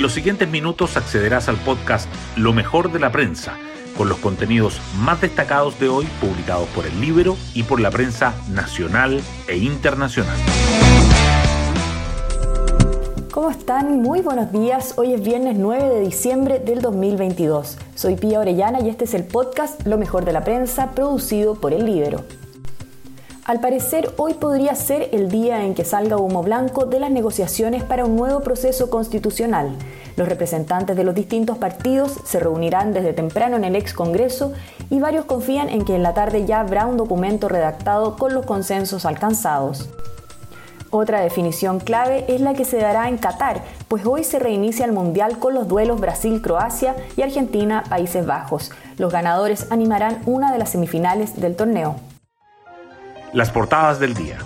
En los siguientes minutos accederás al podcast Lo mejor de la prensa, con los contenidos más destacados de hoy publicados por el Libro y por la prensa nacional e internacional. ¿Cómo están? Muy buenos días. Hoy es viernes 9 de diciembre del 2022. Soy Pía Orellana y este es el podcast Lo mejor de la prensa producido por el Libro. Al parecer, hoy podría ser el día en que salga humo blanco de las negociaciones para un nuevo proceso constitucional. Los representantes de los distintos partidos se reunirán desde temprano en el ex Congreso y varios confían en que en la tarde ya habrá un documento redactado con los consensos alcanzados. Otra definición clave es la que se dará en Qatar, pues hoy se reinicia el Mundial con los duelos Brasil-Croacia y Argentina-Países Bajos. Los ganadores animarán una de las semifinales del torneo. Las portadas del día.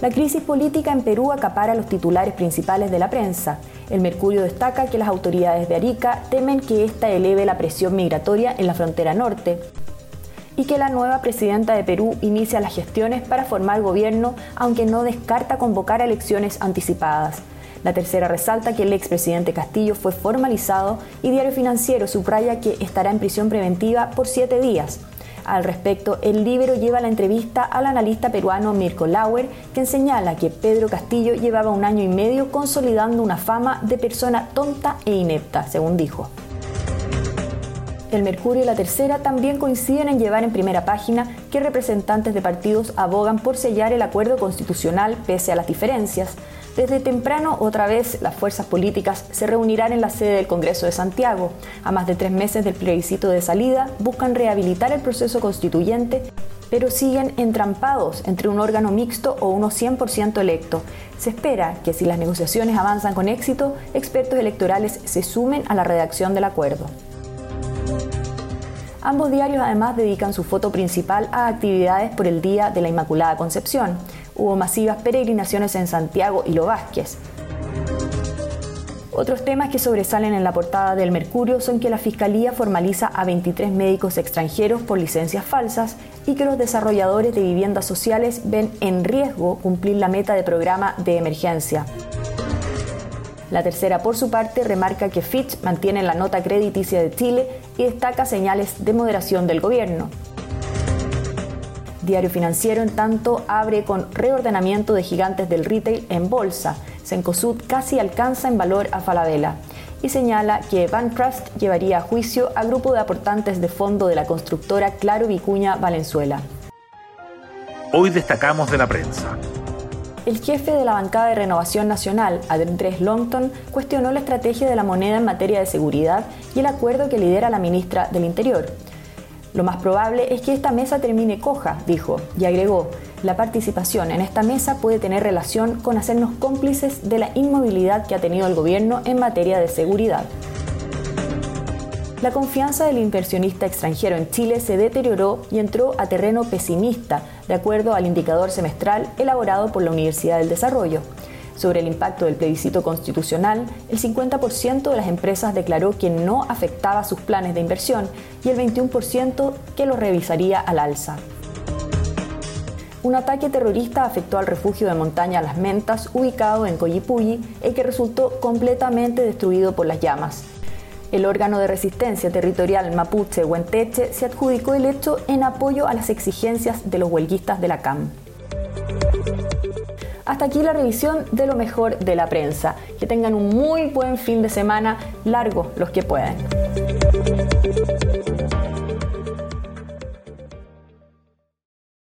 La crisis política en Perú acapara los titulares principales de la prensa. El Mercurio destaca que las autoridades de Arica temen que ésta eleve la presión migratoria en la frontera norte y que la nueva presidenta de Perú inicia las gestiones para formar gobierno, aunque no descarta convocar elecciones anticipadas. La tercera resalta que el expresidente Castillo fue formalizado y Diario Financiero subraya que estará en prisión preventiva por siete días. Al respecto, el libro lleva la entrevista al analista peruano Mirko Lauer, quien señala que Pedro Castillo llevaba un año y medio consolidando una fama de persona tonta e inepta, según dijo. El Mercurio y la Tercera también coinciden en llevar en primera página que representantes de partidos abogan por sellar el acuerdo constitucional pese a las diferencias, desde temprano, otra vez, las fuerzas políticas se reunirán en la sede del Congreso de Santiago. A más de tres meses del plebiscito de salida, buscan rehabilitar el proceso constituyente, pero siguen entrampados entre un órgano mixto o uno 100% electo. Se espera que si las negociaciones avanzan con éxito, expertos electorales se sumen a la redacción del acuerdo. Ambos diarios además dedican su foto principal a actividades por el Día de la Inmaculada Concepción hubo masivas peregrinaciones en Santiago y Lo Vázquez. Otros temas que sobresalen en la portada del Mercurio son que la Fiscalía formaliza a 23 médicos extranjeros por licencias falsas y que los desarrolladores de viviendas sociales ven en riesgo cumplir la meta de programa de emergencia. La tercera, por su parte, remarca que Fitch mantiene la nota crediticia de Chile y destaca señales de moderación del gobierno. Diario Financiero, en tanto, abre con reordenamiento de gigantes del retail en bolsa. Sencosud casi alcanza en valor a Falabella y señala que Bancrust llevaría a juicio a grupo de aportantes de fondo de la constructora Claro Vicuña Valenzuela. Hoy destacamos de la prensa. El jefe de la bancada de Renovación Nacional, Andrés Longton, cuestionó la estrategia de la moneda en materia de seguridad y el acuerdo que lidera la ministra del Interior. Lo más probable es que esta mesa termine coja, dijo, y agregó, la participación en esta mesa puede tener relación con hacernos cómplices de la inmovilidad que ha tenido el gobierno en materia de seguridad. La confianza del inversionista extranjero en Chile se deterioró y entró a terreno pesimista, de acuerdo al indicador semestral elaborado por la Universidad del Desarrollo. Sobre el impacto del plebiscito constitucional, el 50% de las empresas declaró que no afectaba sus planes de inversión y el 21% que lo revisaría al alza. Un ataque terrorista afectó al refugio de montaña Las Mentas, ubicado en Coyipulli, el que resultó completamente destruido por las llamas. El órgano de resistencia territorial mapuche Huenteche se adjudicó el hecho en apoyo a las exigencias de los huelguistas de la CAM. Hasta aquí la revisión de lo mejor de la prensa. Que tengan un muy buen fin de semana, largo los que puedan.